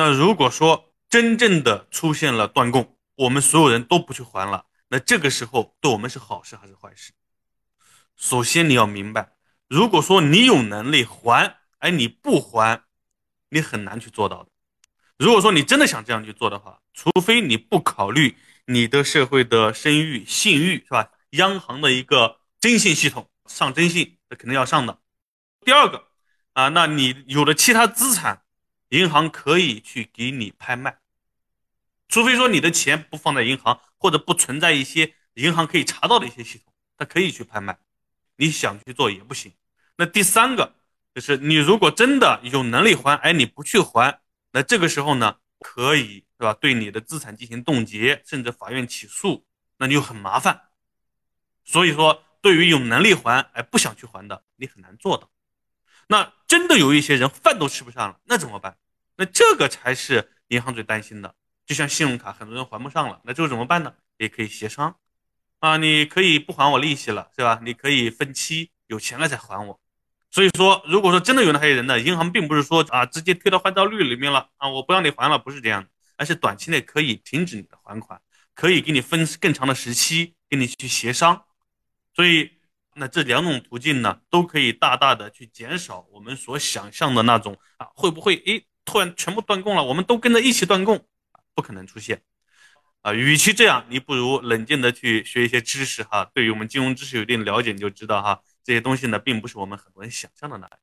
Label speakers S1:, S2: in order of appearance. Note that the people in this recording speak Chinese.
S1: 那如果说真正的出现了断供，我们所有人都不去还了，那这个时候对我们是好事还是坏事？首先你要明白，如果说你有能力还，而你不还，你很难去做到的。如果说你真的想这样去做的话，除非你不考虑你的社会的声誉、信誉，是吧？央行的一个征信系统上征信，那肯定要上的。第二个啊，那你有了其他资产，银行可以去给你拍卖，除非说你的钱不放在银行，或者不存在一些银行可以查到的一些系统，它可以去拍卖。你想去做也不行。那第三个就是你如果真的有能力还，哎，你不去还，那这个时候呢，可以是吧？对你的资产进行冻结，甚至法院起诉，那你就很麻烦。所以说，对于有能力还，哎，不想去还的，你很难做到。那真的有一些人饭都吃不上了，那怎么办？那这个才是银行最担心的。就像信用卡，很多人还不上了，那这个怎么办呢？也可以协商，啊，你可以不还我利息了，是吧？你可以分期，有钱了再还我。所以说，如果说真的有那些人呢，银行并不是说啊，直接推到坏账率里面了啊，我不让你还了，不是这样的，而是短期内可以停止你的还款，可以给你分更长的时期，跟你去协商。所以，那这两种途径呢，都可以大大的去减少我们所想象的那种啊，会不会诶突然全部断供了，我们都跟着一起断供，不可能出现。啊，与其这样，你不如冷静的去学一些知识哈，对于我们金融知识有一定了解，你就知道哈，这些东西呢，并不是我们很多人想象的那样。